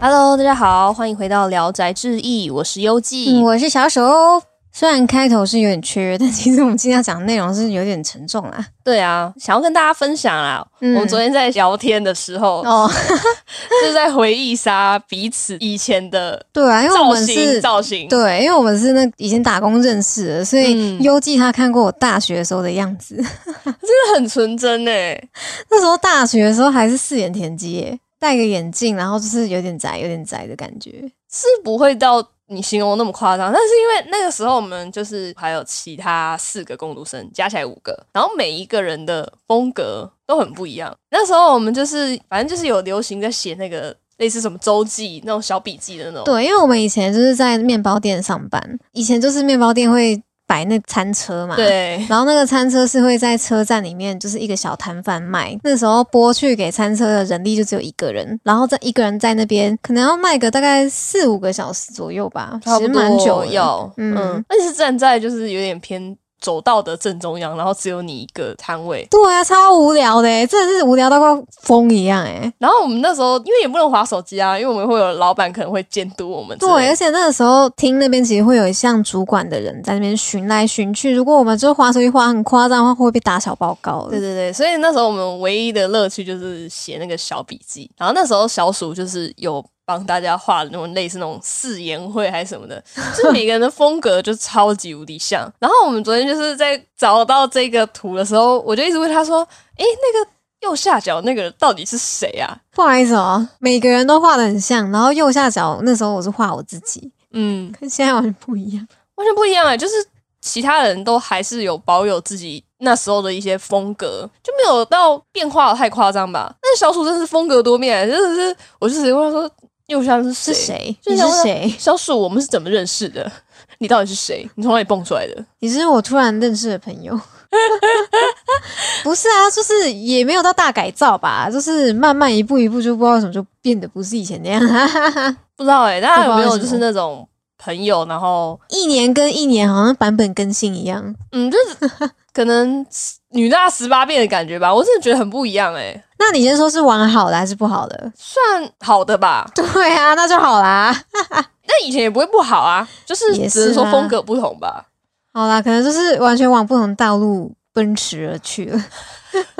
Hello，大家好，欢迎回到《聊斋志异》，我是优记。嗯我是小手。虽然开头是有点缺，但其实我们今天要讲的内容是有点沉重啦。对啊，想要跟大家分享啦。嗯我们昨天在聊天的时候，哦，就是在回忆杀彼此以前的对啊，因为我造型，们是，造型。对，因为我们是那以前打工认识的，所以嗯优记他看过我大学的时候的样子。真的很纯真诶。那时候大学的时候还是四眼田鸡耶，戴个眼镜，然后就是有点宅，有点宅的感觉。是不会到你形容那么夸张，但是因为那个时候我们就是还有其他四个工读生，加起来五个，然后每一个人的风格都很不一样。那时候我们就是反正就是有流行在写那个类似什么周记那种小笔记的那种。对，因为我们以前就是在面包店上班，以前就是面包店会摆那餐车嘛，对然后那个餐车是会在车站里面，就是一个小摊贩卖。那时候拨去给餐车的人力就只有一个人，然后在一个人在那边，可能要卖个大概四五个小时左右吧，其实蛮久的。要，嗯嗯，而且是站在就是有点偏走道的正中央，然后只有你一个摊位。对啊，超无聊的欸，真的是无聊到快疯一样哎。然后我们那时候因为也不能划手机啊，因为我们会有老板可能会监督我们。对，而且那个时候厅那边其实会有一项主管的人在那边巡来巡去，如果我们就划手机划很夸张的话，会被打小报告。对对对，所以那时候我们唯一的乐趣就是写那个小笔记。然后那时候小鼠就是有帮大家画的那种类似那种誓言会还是什么的，就是每个人的风格就超级无敌像。然后我们昨天就是在找到这个图的时候，我就一直问他说：“诶，那个右下角那个到底是谁啊不好意思哦，每个人都画的很像，然后右下角那时候我是画我自己，？”嗯，跟现在完全不一样。完全不一样哎、就是其他人都还是有保有自己那时候的一些风格，就没有到变化的太夸张吧。但是小鼠真的是风格多面，真的是，我就直接问他说：“右下是谁？是谁？你就是谁？小鼠，我们是怎么认识的？你到底是谁？你从哪里蹦出来的？你是我突然认识的朋友。不是啊，就是也没有到大改造吧，就是慢慢一步一步，就不知道怎么就变得不是以前那样。不知道哎、大家有没有就是那种朋友，然后一年跟一年好像版本更新一样。嗯，就是 可能女大十八变的感觉吧。我真的觉得很不一样哎、那你先说是玩好的还是不好的？算好的吧，对啊，那就好啦。那以前也不会不好啊，就是也只能说风格不同吧。好啦，可能就是完全往不同道路奔驰而去了。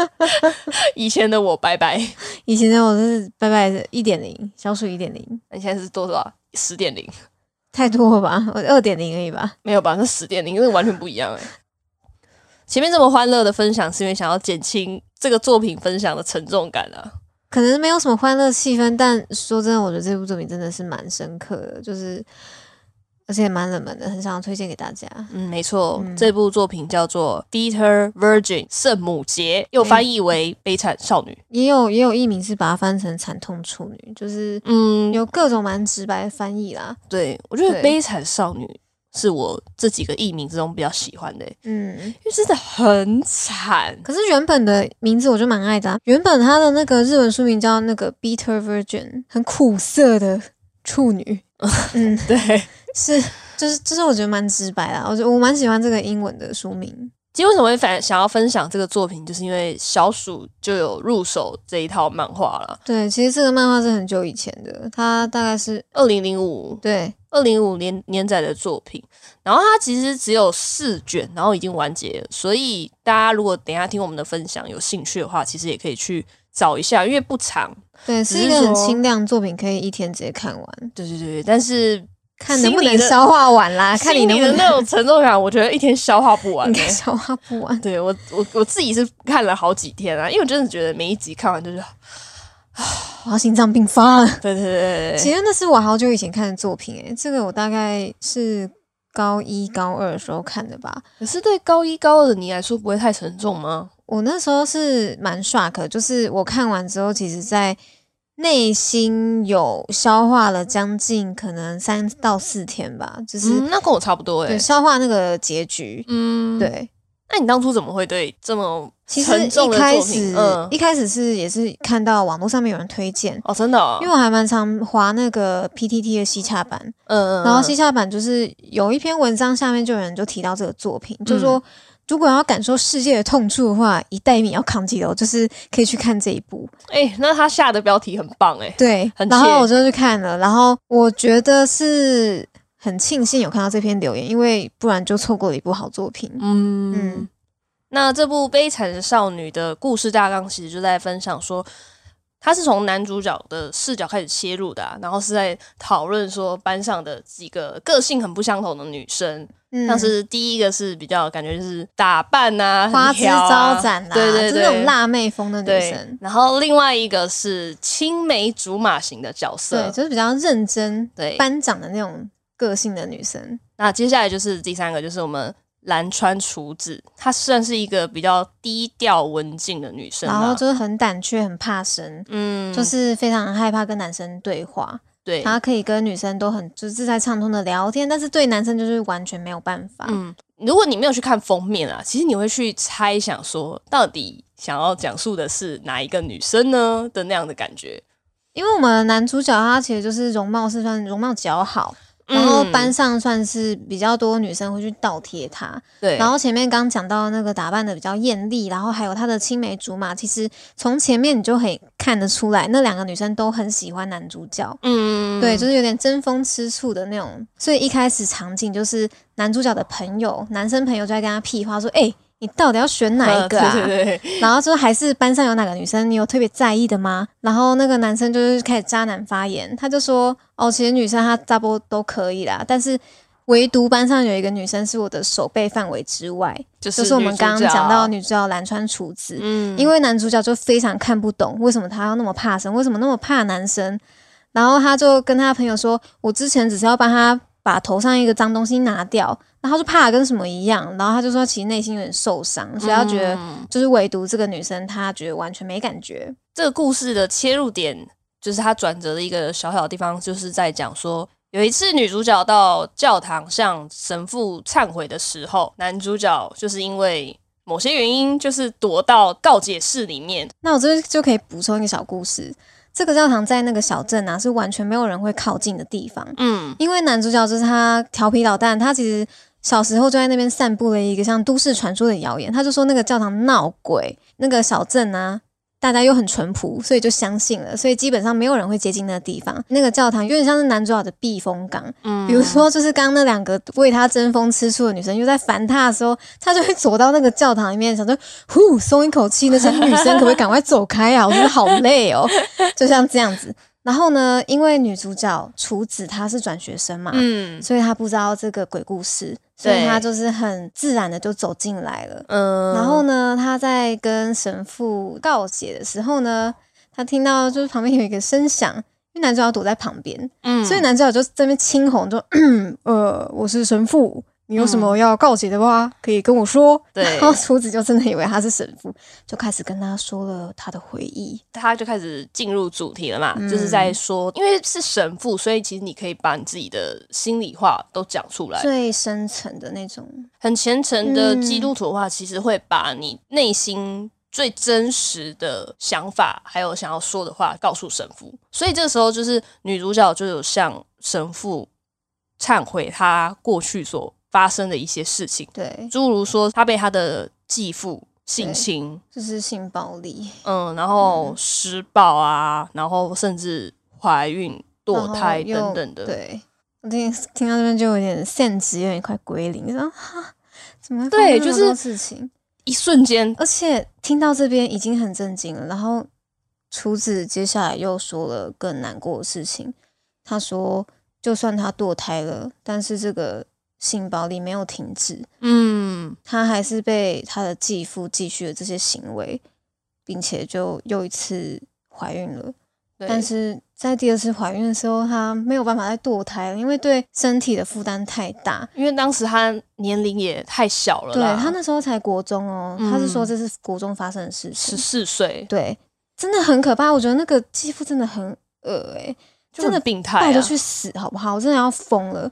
以前的我拜拜，以前的我是拜拜的一点零，小鼠一点零，你现在是多少？十点零？太多了吧？我二点零而已吧。没有吧？那十点零，那完全不一样哎、前面这么欢乐的分享，是因为想要减轻这个作品分享的沉重感啊。可能没有什么欢乐气氛，但说真的，我觉得这部作品真的是蛮深刻的，就是而且蛮冷门的，很想要推荐给大家。嗯，没错，嗯这部作品叫做《Bitter Virgin》圣母节，又翻译为《悲惨少女》。也有也有译名是把它翻成惨痛处女，就是嗯，有各种蛮直白的翻译啦。对我觉得《悲惨少女》是我这几个译名之中比较喜欢的、嗯，因为真的很惨。可是原本的名字我就蛮爱的、啊，原本它的那个日文书名叫那个 Bitter Virgin，很苦涩的处女。嗯，对，是，就是就是我觉得蛮直白啦，我觉得我蛮喜欢这个英文的书名。其实为什么会反想要分享这个作品，就是因为小鼠就有入手这一套漫画了。对，其实这个漫画是很久以前的，它大概是二零零五对二零五年年载的作品，然后它其实只有四卷，然后已经完结了。所以大家如果等一下听我们的分享有兴趣的话，其实也可以去找一下，因为不长。对，是是一个很说轻量作品，可以一天直接看完，对对对，但是看能不能消化完啦，看你心能不能的那种沉重感，我觉得一天消化不完、欸。消化不完。对我我我自己是看了好几天啊，因为我真的觉得每一集看完就是，我要心脏病发了。对对对其实那是我好久以前看的作品、诶，这个我大概是高一高二的时候看的吧。可是对高一高二的你来说不会太沉重吗？我那时候是蛮 shock，就是我看完之后，其实在内心有消化了将近可能三到四天吧，就是、嗯，那跟我差不多哎、对消化那个结局。嗯，。对，那你当初怎么会对这么其实沉重一的作开始、嗯，一开始是也是看到网络上面有人推荐。哦，真的、哦，因为我还蛮常滑那个 PTT 的西洽版，嗯嗯，然后嗯西洽版就是有一篇文章下面就有人就提到这个作品，就说如果要感受世界的痛处的话，一代米要扛几楼，就是可以去看这一部。哎、那他下的标题很棒哎、对，很然后切我就去看了，然后我觉得是很庆幸有看到这篇留言，因为不然就错过了一部好作品。嗯嗯那这部《悲惨的少女》的故事大纲其实就在分享说，他是从男主角的视角开始切入的、啊，然后是在讨论说班上的几个个性很不相同的女生，嗯像是第一个是比较感觉就是打扮啊，花枝招展啊，对对就是那种。辣妹风的女生，，然后另外一个是青梅竹马型的角色，对，就是比较认真、对班长的那种个性的女生。那接下来就是第三个，就是我们蓝川厨子，她算是一个比较低调文静的女生、啊，然后就是很胆怯、很怕生，嗯，就是非常害怕跟男生对话。对，她可以跟女生都很就是自在畅通的聊天，但是对男生就是完全没有办法。嗯，如果你没有去看封面啊，其实你会去猜想说，到底想要讲述的是哪一个女生呢的那样的感觉。因为我们的男主角他其实就是容貌是算容貌较好，然后嗯班上算是比较多女生会去倒贴他。对，然后前面刚讲到那个打扮的比较艳丽，然后还有他的青梅竹马，其实从前面你就可以看得出来，那两个女生都很喜欢男主角。嗯，对，就是有点争风吃醋的那种，所以一开始场景就是男主角的朋友，男生朋友就在跟他屁话说：“哎、你到底要选哪一个啊？”对对对，然后就还是班上有哪个女生你有特别在意的吗？然后那个男生就是开始渣男发言，他就说：“哦，其实女生她差不多都可以啦，但是唯独班上有一个女生是我的手背范围之外，就就是我们刚刚讲到女女主角蓝川厨子。嗯，因为男主角就非常看不懂为什么他要那么怕生，为什么那么怕男生，然后他就跟他朋友说：“我之前只是要帮他把头上一个脏东西拿掉，然后他就怕跟什么一样，然后他就说其实内心有点受伤，所以他觉得嗯就是唯独这个女生，她觉得完全没感觉。这个故事的切入点，就是他转折的一个小小的地方，就是在讲说，有一次女主角到教堂向神父忏悔的时候，男主角就是因为某些原因，就是躲到告解室里面。那我这边就可以补充一个小故事。这个教堂在那个小镇啊，是完全没有人会靠近的地方。嗯，因为男主角就是他调皮捣蛋，他其实小时候就在那边散布了一个像都市传说的谣言，他就说那个教堂闹鬼，那个小镇啊。大家又很淳朴，所以就相信了，所以基本上没有人会接近那个地方。那个教堂有点像是男主角的避风港，嗯比如说就是刚刚那两个为他争风吃醋的女生，又在烦他的时候，他就会走到那个教堂里面，想说呼松一口气，那些女生可不可以赶快走开啊？我真的好累哦，就像这样子。然后呢，因为女主角厨子她是转学生嘛，嗯所以她不知道这个鬼故事，所以她就是很自然的就走进来了。嗯，然后呢，她在跟神父告解的时候呢，她听到就是旁边有一个声响，因为男主角躲在旁边，嗯所以男主角就在那边青红，就 呃，我是神父，你有什么要告解的话，可以跟我说。对 然后厨子就真的以为他是神父，就开始跟他说了他的回忆。他就开始进入主题了嘛，嗯就是在说，因为是神父，所以其实你可以把你自己的心里话都讲出来。最深层的那种，很虔诚的嗯基督徒的话，其实会把你内心最真实的想法，还有想要说的话告诉神父。所以这个时候，就是女主角就有向神父忏悔她过去所发生的一些事情，对，诸如说他被他的继父性侵，就是性暴力、嗯，然后施暴啊，然后甚至怀孕、堕胎等等的。对，我听听到这边就有点现实，有点快归零，说哈，怎么对就是事情？一瞬间，而且听到这边已经很震惊了，然后厨子接下来又说了更难过的事情。他说，就算他堕胎了，但是这个性暴力没有停止，嗯，他还是被他的继父继续了这些行为，并且就又一次怀孕了。但是在第二次怀孕的时候，她没有办法再堕胎了，因为对身体的负担太大。因为当时她年龄也太小了对啦，她那时候才国中哦，嗯她是说这是国中发生的事情十。四岁，对真的很可怕。我觉得那个继父真的很恶诶、就真的病态、啊，拜托去死好不好？我真的要疯了。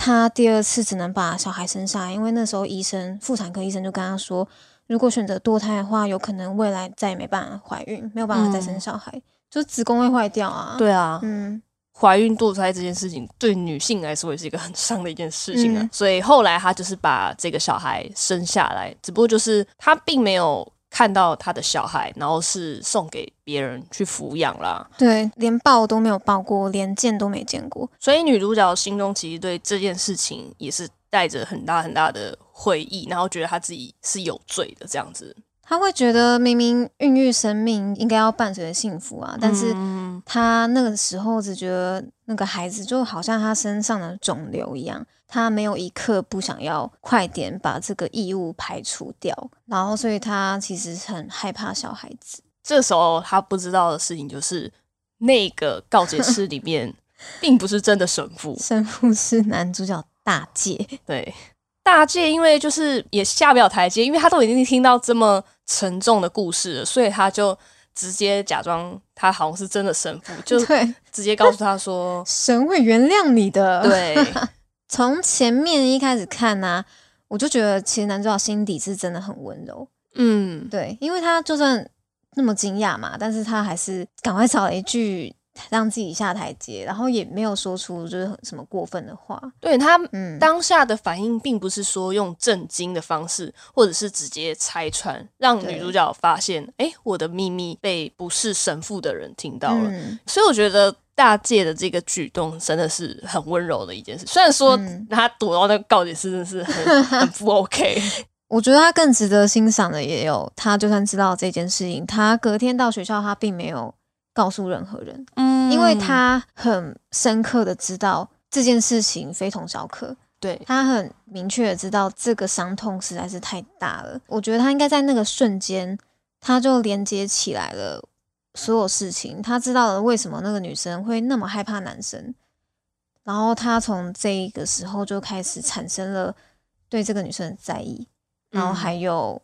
他第二次只能把小孩生下来，因为那时候医生妇产科医生就跟他说，如果选择堕胎的话，有可能未来再也没办法怀孕，没有办法再生小孩，就子宫会坏掉啊。，对啊，嗯，怀孕堕胎这件事情对女性来说也是一个很伤的一件事情啊。嗯所以后来她就是把这个小孩生下来，只不过就是她并没有看到他的小孩，然后是送给别人去抚养啦。对，连抱都没有抱过，连见都没见过。所以女主角心中其实对这件事情也是带着很大很大的悔意，然后觉得她自己是有罪的这样子。他会觉得明明孕育生命应该要伴随着幸福啊，但是嗯他那个时候只觉得那个孩子就好像他身上的肿瘤一样，他没有一刻不想要快点把这个异物排除掉，然后所以他其实很害怕小孩子。这时候他不知道的事情就是，那个告解室里面 并不是真的神父，神父是男主角大介，对。大介因为就是也下不了台阶，因为他都已经听到这么沉重的故事了，所以他就直接假装他好像是真的神父，就对，直接告诉他说 神会原谅你的。，对，从前面一开始看呢、我就觉得其实男主角心底是真的很温柔，嗯，对，因为他就算那么惊讶嘛，但是他还是赶快找了一句让自己下台阶，然后也没有说出就是什么过分的话。对他嗯，当下的反应并不是说用震惊的方式，或者是直接拆穿，让女主角发现，哎，我的秘密被不是神父的人听到了。嗯所以我觉得大介的这个举动真的是很温柔的一件事。虽然说嗯他躲到那个告解室真的是很很不 OK，我觉得他更值得欣赏的也有，他就算知道这件事情，他隔天到学校，他并没有告诉任何人，嗯。因为他很深刻的知道这件事情非同小可，对。他很明确的知道这个伤痛实在是太大了。我觉得他应该在那个瞬间，他就连接起来了所有事情，他知道了为什么那个女生会那么害怕男生，然后他从这一个时候就开始产生了对这个女生的在意，然后嗯。还有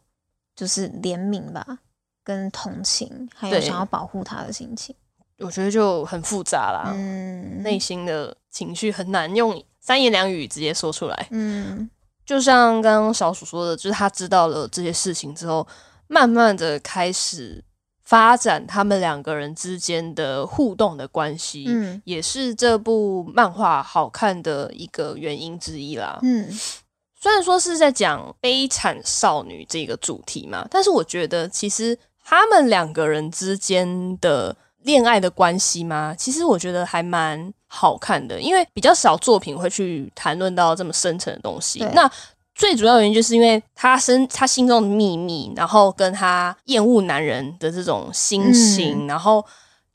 就是怜悯吧，跟同情，还有想要保护他的心情。我觉得就很复杂啦，嗯，内心的情绪很难用三言两语直接说出来。嗯就像刚刚小鼠说的，就是他知道了这些事情之后，慢慢的开始发展他们两个人之间的互动的关系，嗯也是这部漫画好看的一个原因之一啦。嗯虽然说是在讲悲惨少女这个主题嘛，但是我觉得其实他们两个人之间的恋爱的关系吗，其实我觉得还蛮好看的，因为比较少作品会去谈论到这么深层的东西。那最主要原因就是因为他身他心中的秘密，然后跟他厌恶男人的这种心情，然后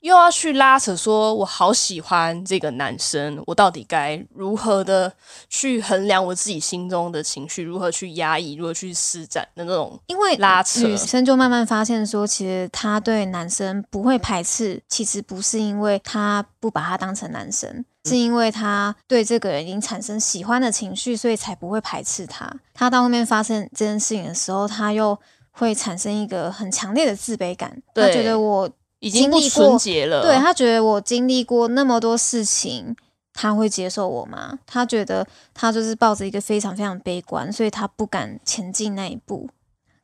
又要去拉扯说，我好喜欢这个男生，我到底该如何的去衡量我自己心中的情绪，如何去压抑，如何去施展的那种因为拉扯。女生就慢慢发现说，其实她对男生不会排斥，其实不是因为她不把他当成男生，是因为她对这个人已经产生喜欢的情绪，所以才不会排斥他。她到后面发生这件事情的时候，她又会产生一个很强烈的自卑感，她觉得我已经不纯洁了。对他觉得我经历过那么多事情。他会接受我吗？他觉得他就是抱着一个非常非常悲观，所以他不敢前进那一步。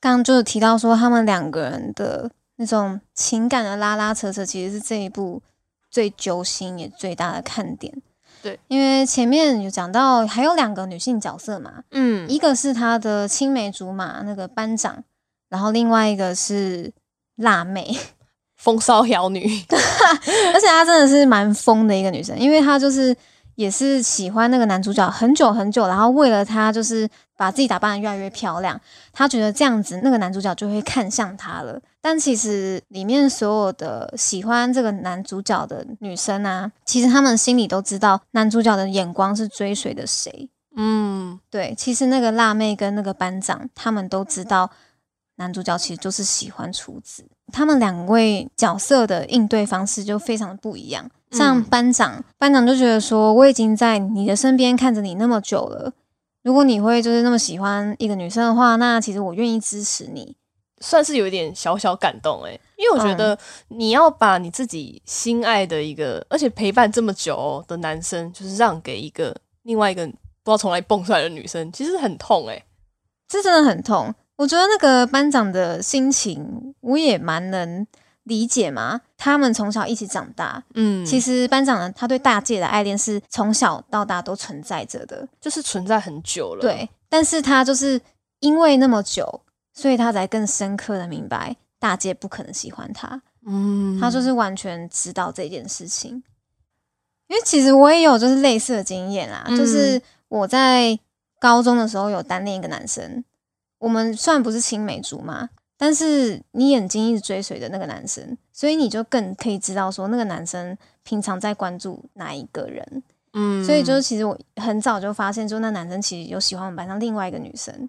刚刚就是提到说，他们两个人的那种情感的拉拉扯扯，其实是这一部最揪心也最大的看点。对，因为前面有讲到还有两个女性角色嘛，嗯，一个是她的青梅竹马那个班长，然后另外一个是辣妹，风骚妖女，而且她真的是蛮疯的一个女生，因为她就是也是喜欢那个男主角很久很久，然后为了他就是把自己打扮的越来越漂亮，她觉得这样子那个男主角就会看向她了。但其实里面所有的喜欢这个男主角的女生啊，其实她们心里都知道男主角的眼光是追随的谁。嗯，对，其实那个辣妹跟那个班长，他们都知道男主角其实就是喜欢厨子。他们两位角色的应对方式就非常的不一样。像嗯班长，班长就觉得说，我已经在你的身边看着你那么久了，如果你会就是那么喜欢一个女生的话，那其实我愿意支持你。算是有一点小小感动哎、因为我觉得你要把你自己心爱的一个，而且陪伴这么久的男生，就是让给一个另外一个不知道从哪里蹦出来的女生，其实很痛哎、这真的很痛。我觉得那个班长的心情，我也蛮能理解嘛？他们从小一起长大，嗯，其实班长呢，他对大介的爱恋是从小到大都存在着的，就是存在很久了。，对。但是他就是因为那么久，所以他才更深刻的明白大介不可能喜欢他，嗯，他就是完全知道这件事情。因为其实我也有就是类似的经验啦，嗯就是我在高中的时候有单恋一个男生，我们虽然不是青梅竹马，但是你眼睛一直追随着那个男生，所以你就更可以知道说那个男生平常在关注哪一个人。嗯，所以就是其实我很早就发现，就那男生其实有喜欢我们班上另外一个女生。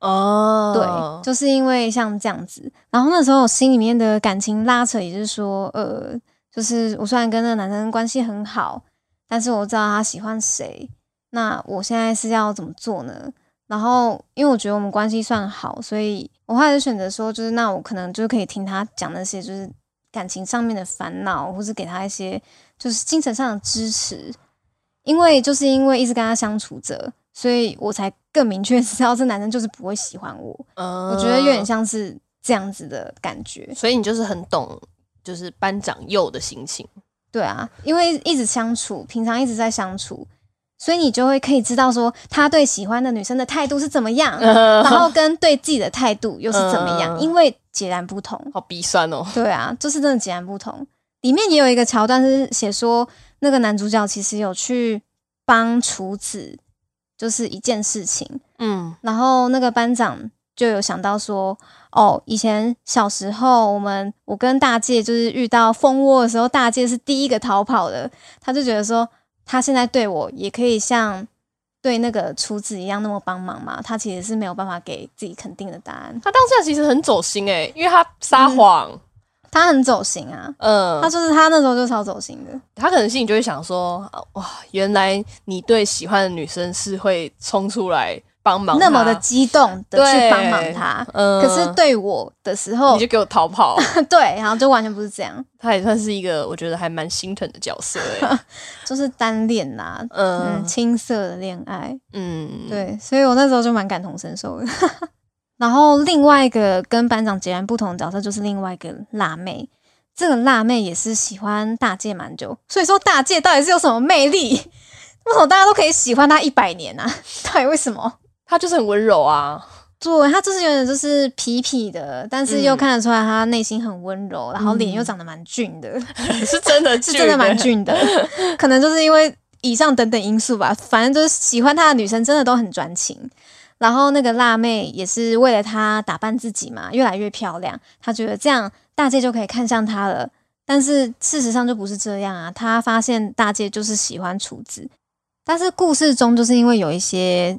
哦，对，就是因为像这样子，然后那时候我心里面的感情拉扯，也就是说，呃，就是我虽然跟那个男生关系很好，但是我知道他喜欢谁，那我现在是要怎么做呢？然后因为我觉得我们关系算好，所以我后来就选择说，就是那我可能就可以听他讲那些就是感情上面的烦恼，或是给他一些就是精神上的支持，因为就是因为一直跟他相处着，所以我才更明确知道这男生就是不会喜欢我。嗯，我觉得有点像是这样子的感觉。所以你就是很懂，就是班长幼的心情。对啊，因为一直相处，平常一直在相处，所以你就会可以知道说他对喜欢的女生的态度是怎么样，然后跟对自己的态度又是怎么样，嗯因为截然不同。好鼻酸哦。对啊，就是真的截然不同。里面也有一个桥段是写说，那个男主角其实有去帮厨子，就是一件事情，嗯然后那个班长就有想到说，哦，以前小时候我们我跟大介就是遇到蜂窝的时候，大介是第一个逃跑的，他就觉得说，他现在对我也可以像对那个厨子一样那么帮忙嘛，他其实是没有办法给自己肯定的答案，他当下其实很走心诶，因为他撒谎。他很走心啊。嗯，他就是他那时候就超走心的，他可能心里就会想说，啊哇，原来你对喜欢的女生是会冲出来帮忙，那么的激动的去帮忙他。嗯，可是对我的时候你就，给我逃跑，对，然后就完全不是这样，他也算是一个我觉得还蛮心疼的角色诶。就是单恋呐、嗯，嗯青涩的恋爱，嗯，对，所以我那时候就蛮感同身受的。然后另外一个跟班长截然不同的角色就是另外一个辣妹，这个辣妹也是喜欢大介蛮久，所以说大介到底是有什么魅力？为什么大家都可以喜欢他一百年啊？到底为什么？他就是很温柔啊。对他就是有点就是痞痞的，但是又嗯看得出来他内心很温柔，然后脸又长得蛮俊的，是真的 是，真的蛮俊的。可能就是因为以上等等因素吧，反正就是喜欢他的女生真的都很专情。然后那个辣妹也是为了他打扮自己嘛，越来越漂亮。她觉得这样大介就可以看上她了，但是事实上就不是这样啊。她发现大介就是喜欢厨子，但是故事中就是因为有一些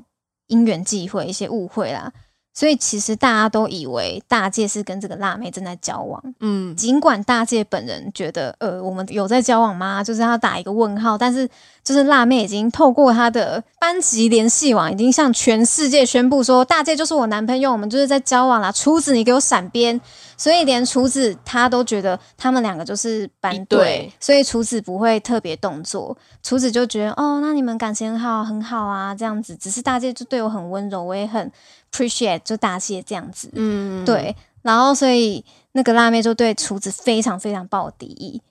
因缘际会、一些误会啦，所以其实大家都以为大介是跟这个辣妹正在交往。嗯尽管大介本人觉得，呃，我们有在交往吗？就是他打一个问号，但是就是辣妹已经透过她的班级联系网，已经向全世界宣布说，大介就是我男朋友，我们就是在交往啦。厨子，你给我闪边！所以连厨子他都觉得他们两个就是班对，所以厨子不会特别动作。厨子就觉得，哦，那你们感情很好，很好啊，这样子。只是大介就对我很温柔，我也很 appreciate 就大谢这样子。嗯，对，然后所以那个辣妹就对厨子非常非常抱敌意，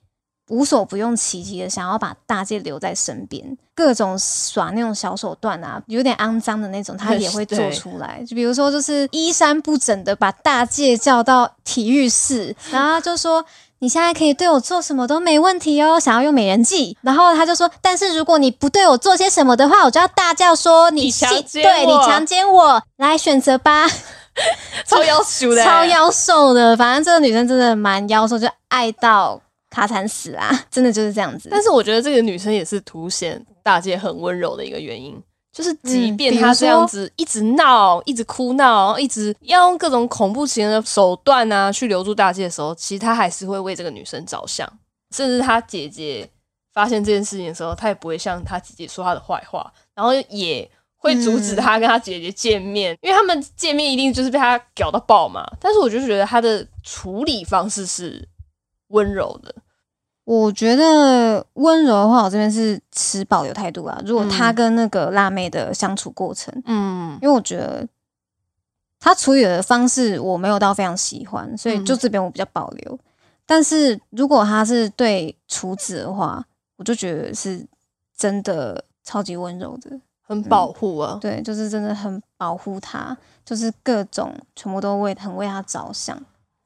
无所不用其极的想要把大介留在身边，各种耍那种小手段啊，有点肮脏的那种，他也会 做出来。就比如说，就是衣衫不整的把大介叫到体育室，然后就说。你现在可以对我做什么都没问题哦，想要用美人计，然后他就说，但是如果你不对我做些什么的话，我就要大叫说你强奸对你强奸我，来选择吧。超要求的，欸超妖瘦的，反正这个女生真的蛮妖瘦，就爱到卡惨死啊，真的就是这样子。但是我觉得这个女生也是凸显大姐很温柔的一个原因，就是即便嗯比如她这样子一直闹、一直哭闹、一直要用各种恐怖情人的手段啊去留住大介的时候，其实他还是会为这个女生着想，甚至他姐姐发现这件事情的时候，他也不会向他姐姐说她的坏话，然后也。会阻止嗯她跟他姐姐见面，因为他们见面一定就是被他搞到爆嘛。但是我就觉得他的处理方式是温柔的，我觉得温柔的话，我这边是持保留态度啊。如果他嗯跟那个辣妹的相处过程，嗯因为我觉得他处理的方式我没有到非常喜欢，所以就嗯这边我比较保留。但是如果他是对厨子的话，我就觉得是真的超级温柔的。很保护啊。对，就是真的很保护他，就是各种全部都为很为他着想。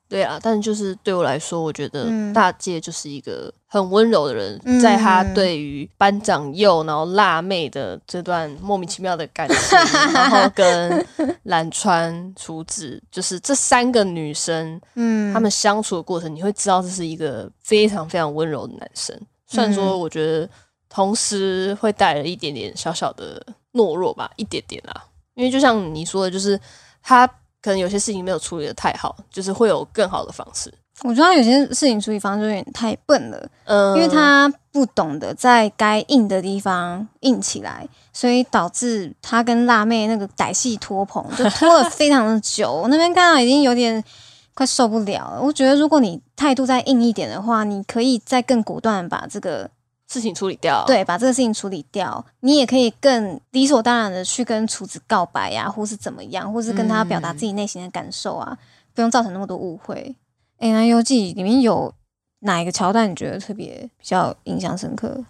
对啊，但就是对我来说，我觉得嗯大介就是一个很温柔的人，嗯在他对于班长佑然后辣妹的这段莫名其妙的感情，然后跟 蓝川厨子，就是这三个女生，嗯他们相处的过程，你会知道这是一个非常非常温柔的男生。虽然说，嗯我觉得同时会带了一点点小小的懦弱吧，一点点啦。因为就像你说的，就是他可能有些事情没有处理的太好，就是会有更好的方式。我觉得他有些事情处理方式有点太笨了，嗯，因为他不懂得在该硬的地方硬起来，所以导致他跟辣妹那个歹戏拖棚，就拖了非常的久。我那边看到已经有点快受不了了。我觉得如果你态度再硬一点的话，你可以再更果断把这个事情处理掉。，对把这个事情处理掉，你也可以更理所当然的去跟厨子告白呀、或是怎么样，或是跟他表达自己内心的感受啊，不用造成那么多误会。N I U G》里面有哪一个桥段你觉得特别比较印象深刻？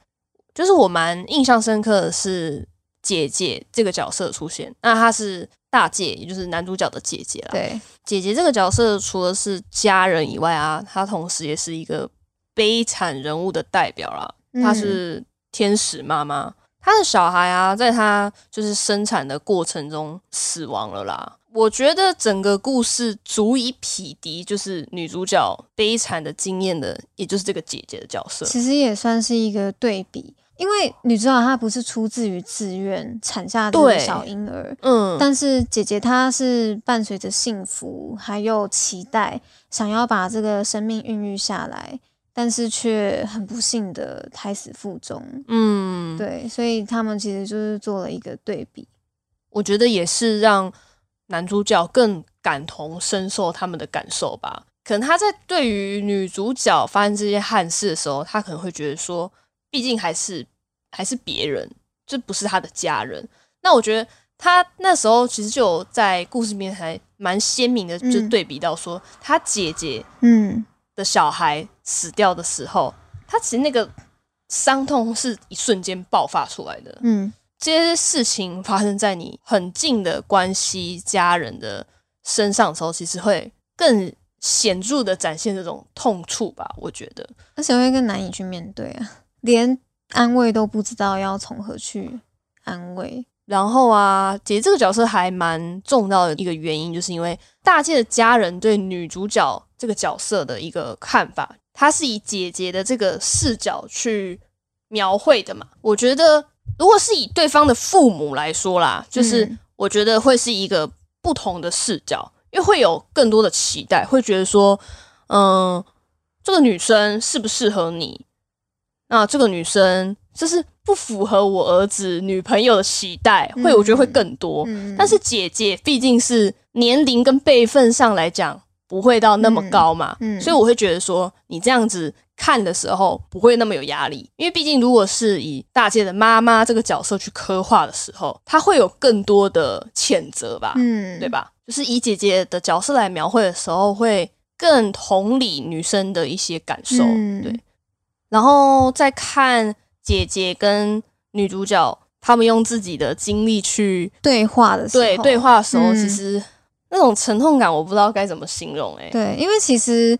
就是我蛮印象深刻的是姐姐这个角色出现，那她是大姐，也就是男主角的姐姐啦。对，姐姐这个角色除了是家人以外啊，她同时也是一个悲惨人物的代表啦。嗯她是天使妈妈，她的小孩啊，在她就是生产的过程中死亡了啦。我觉得整个故事足以匹敌，就是女主角悲惨的经验的，也就是这个姐姐的角色。其实也算是一个对比，因为女主角她不是出自于自愿产下这个小婴儿，嗯，但是姐姐她是伴随着幸福还有期待，想要把这个生命孕育下来，但是却很不幸的胎死腹中。嗯，对，所以他们其实就是做了一个对比。我觉得也是让男主角更感同身受他们的感受吧。可能他在对于女主角发生这些憾事的时候，他可能会觉得说，毕竟还是还是别人，这不是他的家人。那我觉得他那时候其实就有在故事里面还蛮鲜明的，就嗯对比到说，他姐姐嗯，的小孩死掉的时候，他其实那个伤痛是一瞬间爆发出来的。嗯，这些事情发生在你很近的关系、家人的身上的时候，其实会更显著的展现这种痛处吧。我觉得，而且会更难以去面对啊，连安慰都不知道要从何去安慰。然后啊，其实这个角色还蛮重要的一个原因，就是因为大介的家人对女主角这个角色的一个看法，她是以姐姐的这个视角去描绘的嘛。我觉得，如果是以对方的父母来说啦，就是嗯我觉得会是一个不同的视角，因为会有更多的期待，会觉得说，嗯、这个女生适不适合你？那这个女生就是不符合我儿子女朋友的期待，会我觉得会更多。嗯，但是姐姐毕竟是年龄跟辈分上来讲不会到那么高嘛，嗯嗯所以我会觉得说你这样子看的时候不会那么有压力，因为毕竟如果是以大界的妈妈这个角色去刻画的时候，她会有更多的谴责吧，嗯，对？吧？就是以姐姐的角色来描绘的时候，会更同理女生的一些感受，嗯对。然后再看姐姐跟女主角他们用自己的经历去对话的时候，对对话的时候，嗯其实那种沉痛感，我不知道该怎么形容、欸。哎，对，因为其实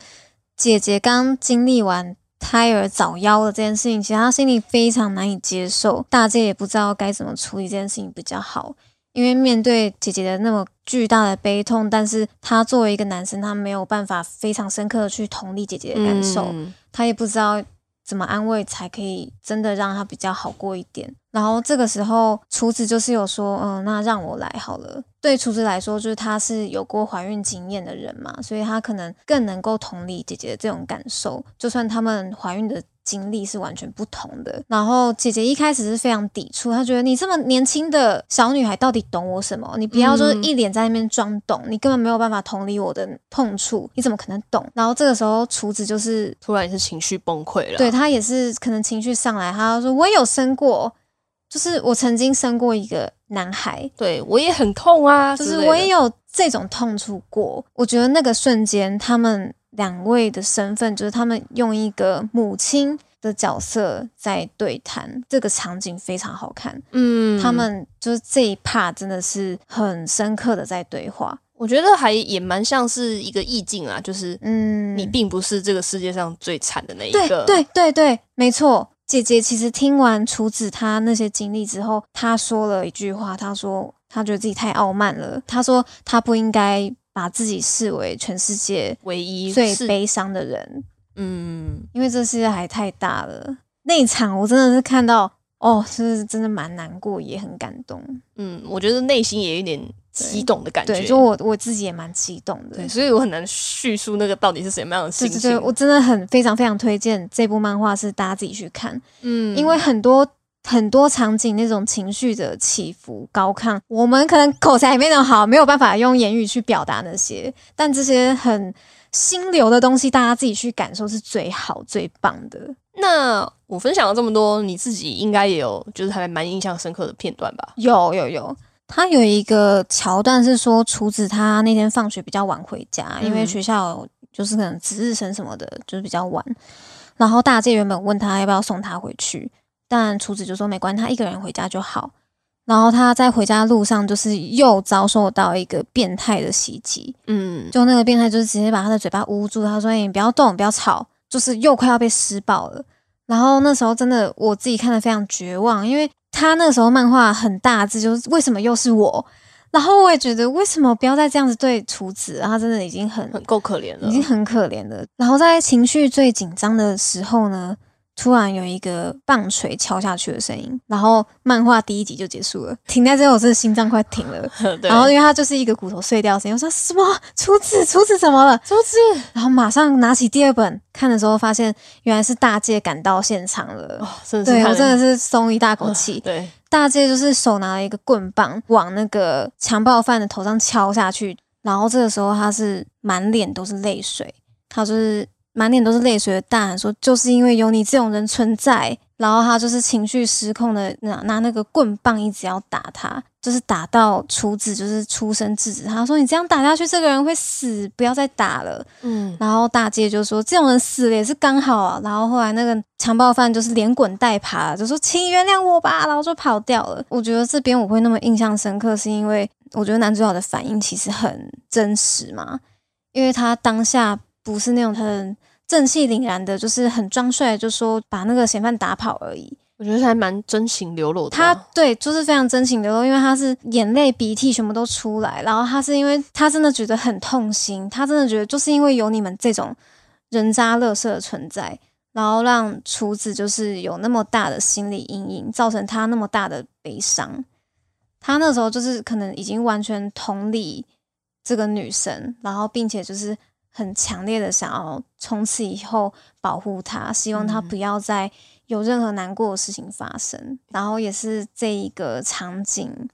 姐姐刚经历完胎儿早夭的这件事情，其实她心里非常难以接受，大姐也不知道该怎么处理这件事情比较好。因为面对姐姐的那么巨大的悲痛，但是他作为一个男生，他没有办法非常深刻的去同理姐姐的感受，嗯他也不知道怎么安慰才可以真的让他比较好过一点。然后这个时候，厨子就是有说，嗯，那让我来好了。对厨子来说，就是他是有过怀孕经验的人嘛，所以他可能更能够同理姐姐的这种感受，就算他们怀孕的。经历是完全不同的。然后姐姐一开始是非常抵触，她觉得你这么年轻的小女孩到底懂我什么？你不要就是嗯一脸在那边装懂，你根本没有办法同理我的痛处，你怎么可能懂？然后这个时候厨子就是突然也是情绪崩溃了。对她也是可能情绪上来，他说我也有生过，就是我曾经生过一个男孩，对我也很痛啊，就是我也有这种痛处过。我觉得那个瞬间，他们两位的身份，就是他们用一个母亲的角色在对谈，这个场景非常好看。嗯他们就是这一 part 真的是很深刻的在对话。我觉得还也蛮像是一个意境啊，就是嗯，你并不是这个世界上最惨的那一个。对对对，没错。姐姐其实听完厨子他那些经历之后，她说了一句话，她说她觉得自己太傲慢了，她说她不应该把自己视为全世界唯一最悲伤的人，嗯，因为这世界还太大了。那一场我真的是看到，哦，是真的蛮难过，也很感动。嗯，我觉得内心也有一点激动的感觉。对，就我我自己也蛮激动的。对，所以我很难叙述那个到底是什么样的心情。对对对，我真的很非常非常推荐这部漫画，是大家自己去看，嗯，因为很多很多场景那种情绪的起伏高亢，我们可能口才也没那么好，没有办法用言语去表达那些，但这些很心流的东西，大家自己去感受是最好最棒的。那我分享了这么多，你自己应该也有就是还蛮印象深刻的片段吧？有有有，他有一个桥段是说，厨子他那天放学比较晚回家，因为嗯学校就是可能值日生什么的，就是比较晚。然后大介原本问他要不要送他回去，但厨子就说没关系，他一个人回家就好。然后他在回家路上，就是又遭受到一个变态的袭击，嗯，就那个变态就是直接把他的嘴巴捂住，他说：“哎、你不要动，不要吵。”就是又快要被施暴了。然后那时候真的我自己看的非常绝望，因为他那时候漫画很大字，就是为什么又是我？然后我也觉得为什么不要再这样子对厨子？他真的已经很很够可怜了已。经很可怜了。然后在情绪最紧张的时候呢，突然有一个棒槌敲下去的声音，然后漫画第一集就结束了。停在这，我真的心脏快停了。然后因为它就是一个骨头碎掉的声音，我说什么？厨子，厨子怎么了？厨子然后马上拿起第二本看的时候，发现原来是大介赶到现场了。哦，真的是对我真的是松一大口气。对，大介就是手拿了一个棍棒往那个强暴犯的头上敲下去，然后这个时候他是满脸都是泪水，他就是满脸都是泪水的大喊说：“就是因为有你这种人存在。”然后他就是情绪失控的拿拿那个棍棒一直要打他，就是打到厨子就是出声制止他说：“你这样打下去，这个人会死，不要再打了。”嗯，然后大姐就说这种人死了也是刚好啊。然后后来那个强暴犯就是连滚带爬，就说请原谅我吧，然后就跑掉了。我觉得这边我会那么印象深刻，是因为我觉得男主角的反应其实很真实嘛，因为他当下不是那种很正气凛然的，就是很装帅，就说把那个嫌犯打跑而已。我觉得还蛮真情流露的他啊。对，就是非常真情流露，因为他是眼泪、鼻涕全部都出来，然后他是因为他真的觉得很痛心，他真的觉得就是因为有你们这种人渣垃圾的存在，然后让厨子就是有那么大的心理阴影，造成他那么大的悲伤。他那时候就是可能已经完全同理这个女生，然后并且就是很强烈的想要从此以后保护他，希望她嗯不要再有任何难过的事情发生。然后也是这一个场景，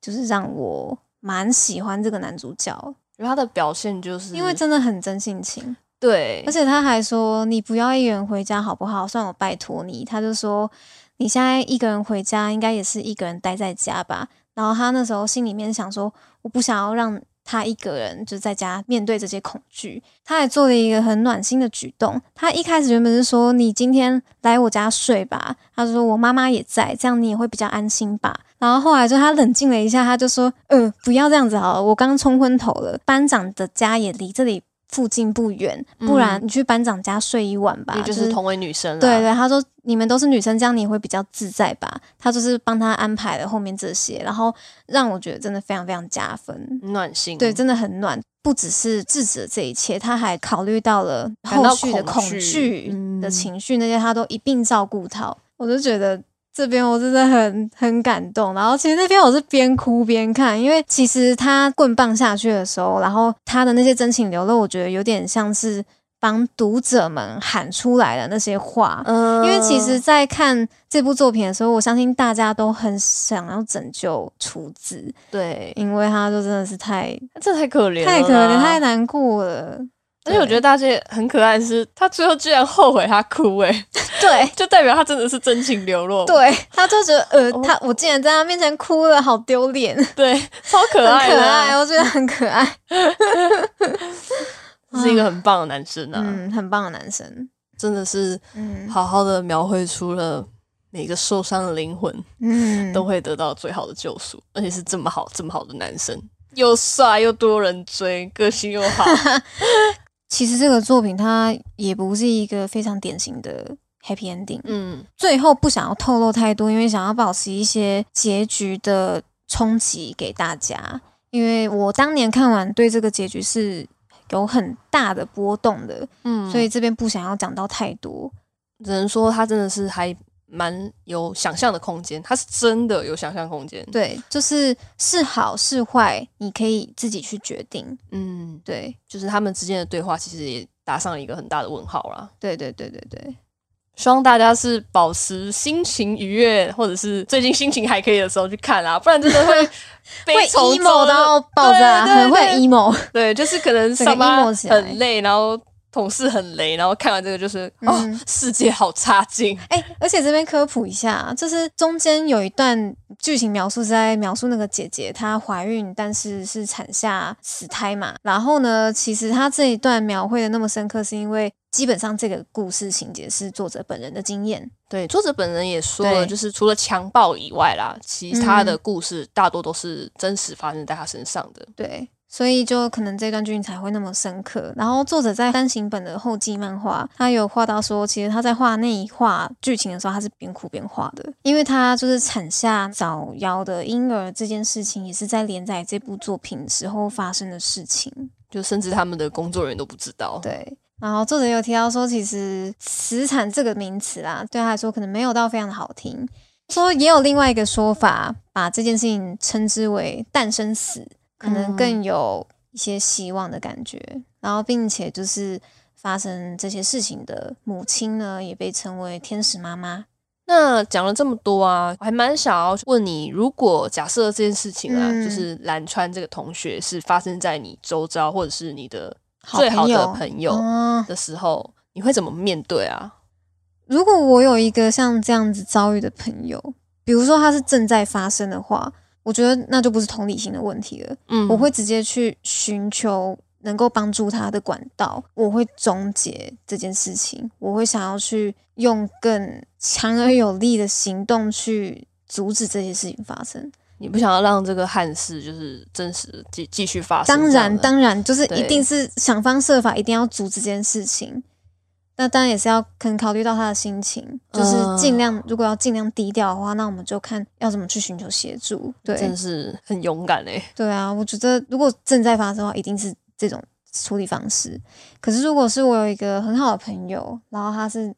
就是让我蛮喜欢这个男主角，因为他的表现就是因为真的很真性情。对，而且他还说：“你不要一个人回家好不好？算我拜托你。”他就说：“你现在一个人回家，应该也是一个人待在家吧？”然后他那时候心里面想说：“我不想要让他一个人就在家面对这些恐惧。”他还做了一个很暖心的举动。他一开始原本是说：“你今天来我家睡吧。”他说：“我妈妈也在，这样你也会比较安心吧。”然后后来就他冷静了一下，他就说：“嗯，不要这样子好了，我刚冲昏头了。班长的家也离这里附近不远，不然你去班长家睡一晚吧。也就是同为女生啦。对对，他说你们都是女生，这样你会比较自在吧。他就是帮他安排了后面这些，然后让我觉得真的非常非常加分。暖心。对，真的很暖，不只是制止了这一切，他还考虑到了后续的恐恐惧的情绪，那些他都一并照顾到。我就觉得这边我真的很很感动，然后其实那边我是边哭边看，因为其实他棍棒下去的时候，然后他的那些真情流露，我觉得有点像是帮读者们喊出来的那些话。嗯，因为其实，在看这部作品的时候，我相信大家都很想要拯救厨子，对，因为他就真的是太这太可怜，太可怜、太难过了。而且我觉得大姐很可爱的是，他最后居然后悔他哭、欸，对 就代表他真的是真情流露。对，他就觉得呃，哦他我竟然在他面前哭了，好丢脸，对，超可很爱可爱，我觉得很可爱。是一个很棒的男生啊，嗯，很棒的男生，真的是嗯。好好的描绘出了每个受伤的灵魂嗯，都会得到最好的救赎，而且是这么好这么好的男生，又帅又多人追，个性又好，其实这个作品它也不是一个非常典型的 happy ending，嗯最后不想要透露太多，因为想要保持一些结局的冲击给大家。因为我当年看完，对这个结局是有很大的波动的，嗯，所以这边不想要讲到太多。只能说它真的是还蛮有想象的空间，它是真的有想象空间，对，就是是好是坏，你可以自己去决定。嗯，对，就是他们之间的对话其实也打上了一个很大的问号啦。对，对，对，对，对。希望大家是保持心情愉悦，或者是最近心情还可以的时候去看啦，不然真的会 悲会从 emo 到爆炸，很会对 emo。对，就是可能上班很累，然后同事很雷，然后看完这个就是、哦嗯，世界好差劲。哎、而且这边科普一下，就是中间有一段剧情描述是在描述那个姐姐她怀孕，但是是产下死胎嘛。然后呢，其实她这一段描绘的那么深刻，是因为基本上这个故事情节是作者本人的经验。对，作者本人也说了，就是除了强暴以外啦，其他的嗯故事大多都是真实发生在他身上的。对，所以就可能这段剧情才会那么深刻。然后作者在单行本的后记漫画，他有画到说，其实他在画那一画剧情的时候，他是边哭边画的，因为他就是产下早夭的婴儿这件事情，也是在连载这部作品时候发生的事情。就甚至他们的工作人员都不知道。对。然后作者有提到说，其实“死产”这个名词啊，对他来说可能没有到非常的好听。说也有另外一个说法，把这件事情称之为“诞生死”，可能更有一些希望的感觉。然后，并且就是发生这些事情的母亲呢，也被称为天使妈妈。那讲了这么多啊，我还蛮想要问你，如果假设这件事情啊，嗯就是蓝川这个同学是发生在你周遭，或者是你的好最好的朋友的时候，你会怎么面对啊？如果我有一个像这样子遭遇的朋友，比如说他是正在发生的话，我觉得那就不是同理心的问题了。嗯我会直接去寻求能够帮助他的管道，我会终结这件事情，我会想要去用更强而有力的行动去阻止这些事情发生。你不想要让这个憾事就是真实地继继续发生当然，当然，就是一定是想方设法，一定要阻止这件事情。那当然也是要可能考虑到他的心情，就是嗯尽量，如果要尽量低调的话，那我们就看要怎么去寻求协助。对，真是很勇敢哎、对啊，我觉得如果正在发生的话，一定是这种处理方式。可是如果是我有一个很好的朋友，然后他是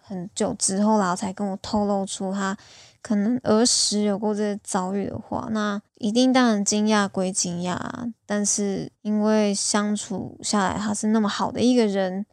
很久之后，然后才跟我透露出他可能儿时有过这些遭遇的话，那一定当然惊讶归惊讶啊，但是因为相处下来他是那么好的一个人。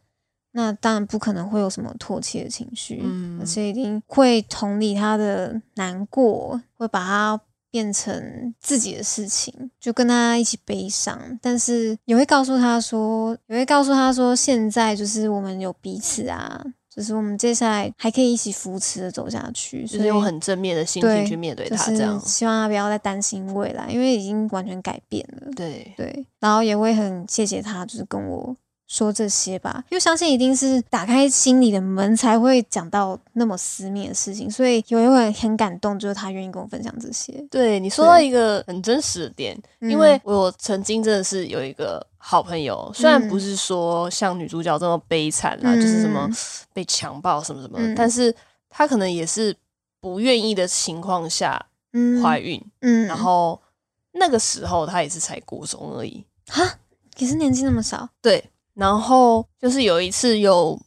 那当然不可能会有什么唾弃的情绪，嗯而且一定会同理他的难过，会把他变成自己的事情，就跟他一起悲伤，但是也会告诉他说，也会告诉他说，现在就是我们有彼此啊，就是我们接下来还可以一起扶持的走下去，所以就是用很正面的心情去面对他这样。希望他不要再担心未来，因为已经完全改变了。对，对，然后也会很谢谢他，就是跟我说这些吧，因为相信一定是打开心里的门才会讲到那么私密的事情，所以有一会很感动，就是他愿意跟我分享这些。对你说到一个很真实的点，嗯因为我曾经真的是有一个好朋友，虽然嗯。不是说像女主角这么悲惨啦，嗯就是什么被强暴什么什么，嗯。但是她可能也是不愿意的情况下嗯。怀孕，嗯，然后那个时候她也是才国中而已，哈，也是年纪那么少，对，然后就是有一次有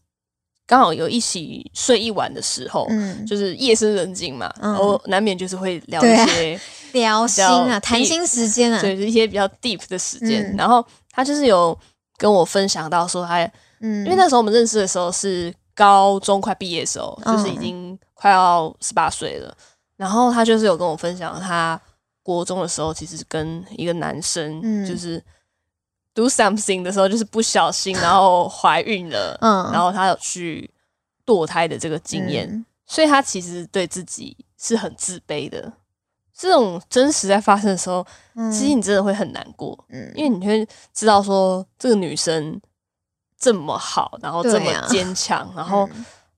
刚好有一起睡一晚的时候。嗯，就是夜深人静嘛，嗯然后难免就是会聊一些聊心啊，谈心时间啊，对，就是一些比较 deep 的时间。嗯然后他就是有跟我分享到说他，嗯，因为那时候我们认识的时候是高中快毕业的时候，嗯就是已经快要十八岁了。然后他就是有跟我分享，他国中的时候其实跟一个男生嗯就是 do something 的时候，就是不小心 然后怀孕了，嗯。然后她有去堕胎的这个经验。嗯。所以她其实对自己是很自卑的。这种真实在发生的时候，嗯。其实你真的会很难过，嗯。因为你会知道说这个女生这么好，然后这么坚强，然后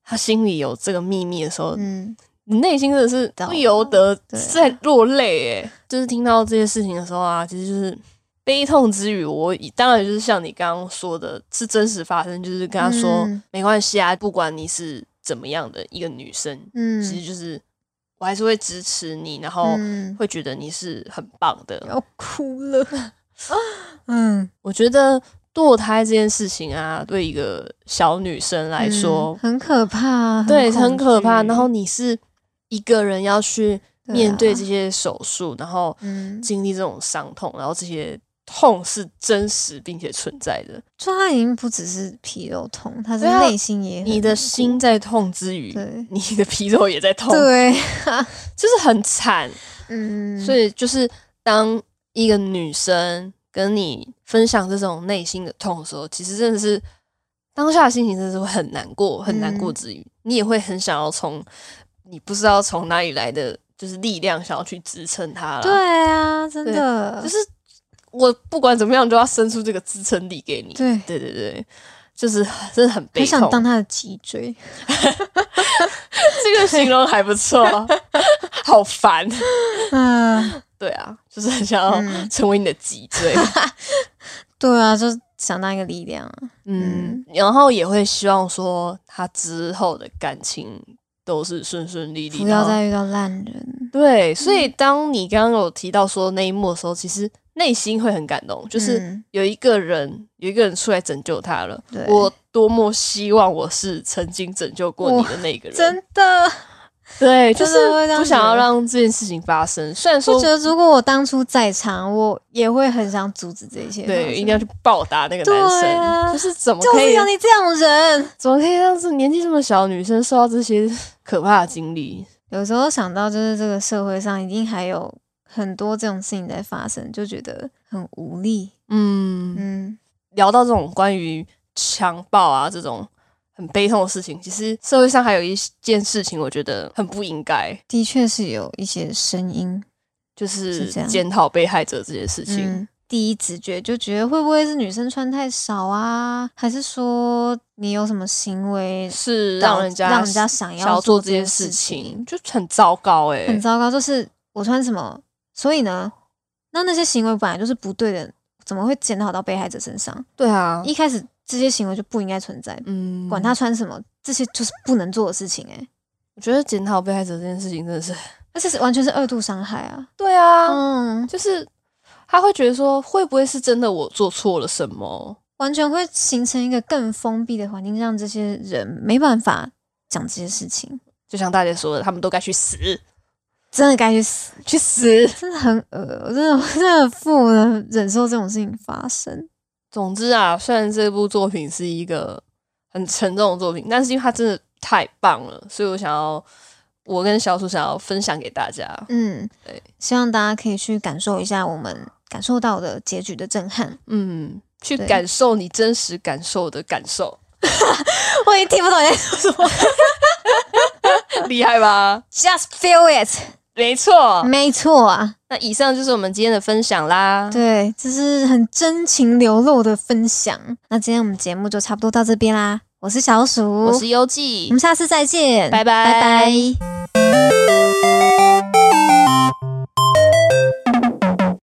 她心里有这个秘密的时候，嗯，你内心真的是不由得在落泪诶，就是听到这些事情的时候啊，其实就是悲痛之余，我当然就是像你刚刚说的，是真实发生，就是跟他说、嗯。没关系啊，不管你是怎么样的一个女生，嗯，其实就是我还是会支持你，然后嗯。会觉得你是很棒的。要哭了 嗯，我觉得堕胎这件事情啊，对一个小女生来说嗯，很可怕，对，很可怕。然后你是一个人要去面对啊这些手术，然后嗯。经历这种伤痛，然后这些痛是真实并且存在的。就他已经不只是皮肉痛，他是内心也很你的心在痛之余，你的皮肉也在痛，过对，就是很惨。嗯，所以就是当一个女生跟你分享这种内心的痛的时候，其实真的是当下心情真的是会很难过，很难过嗯之余，你也会很想要从你不知道从哪里来的就是力量，想要去支撑它了。对啊，真的就是我不管怎么样，都要伸出这个支撑力给你。对，对对对，就是真的很悲很想痛。当他的脊椎，这个形容还不错，好烦。嗯，对啊，就是很想要嗯成为你的脊椎。对啊，就想当一个力量啊，嗯，然后也会希望说他之后的感情都是顺顺利利，不然后要再遇到烂人，对。所以当你刚刚有提到说那一幕的时候，其实内心会很感动，就是嗯有一个人有一个人出来拯救他了。我多么希望我是曾经拯救过你的那个人，真的，对，就是不想要让这件事情发生。虽然说我觉得如果我当初在场，我也会很想阻止这一切发生，对，一定要去报答那个男生，就是怎么可以就是有你这样的人。怎么可以让这年纪这么小的女生受到这些可怕的经历？有时候想到，就是这个社会上一定还有很多这种事情在发生，就觉得很无力。嗯，嗯，聊到这种关于强暴啊这种很悲痛的事情，其实社会上还有一件事情，我觉得很不应该，的确是有一些声音，就是检讨被害者这件事情。嗯，第一直觉就觉得会不会是女生穿太少啊，还是说你有什么行为是让人家让人家想想要做做这件件事事情，就很糟糕哎、很糟糕？就是我穿什么，所以呢，那那些行为本来就是不对的，怎么会检讨到被害者身上？对啊，一开始这些行为就不应该存在，嗯，管他穿什么，这些就是不能做的事情、欸。我觉得检讨被害者这件事情真的是，而且是完全是二度伤害啊！对啊，嗯，就是他会觉得说，会不会是真的我做错了什么？完全会形成一个更封闭的环境，让这些人没办法讲这些事情，就像大家说的，他们都该去死，真的该去死，去死。真的很恶，我真的我真的不能忍受这种事情发生。总之啊，虽然这部作品是一个很沉重的作品，但是因为它真的太棒了，所以我想要，我跟小鼠想要分享给大家。嗯，对，希望大家可以去感受一下我们感受到的结局的震撼。嗯，去感受你真实感受的感受，我已经听不懂你在说什么 厉害吧？，Just feel it，没错，没错啊！那以上就是我们今天的分享啦。对，这是很真情流露的分享。那今天我们节目就差不多到这边啦。我是小鼠，我是优记，我们下次再见，拜拜拜拜。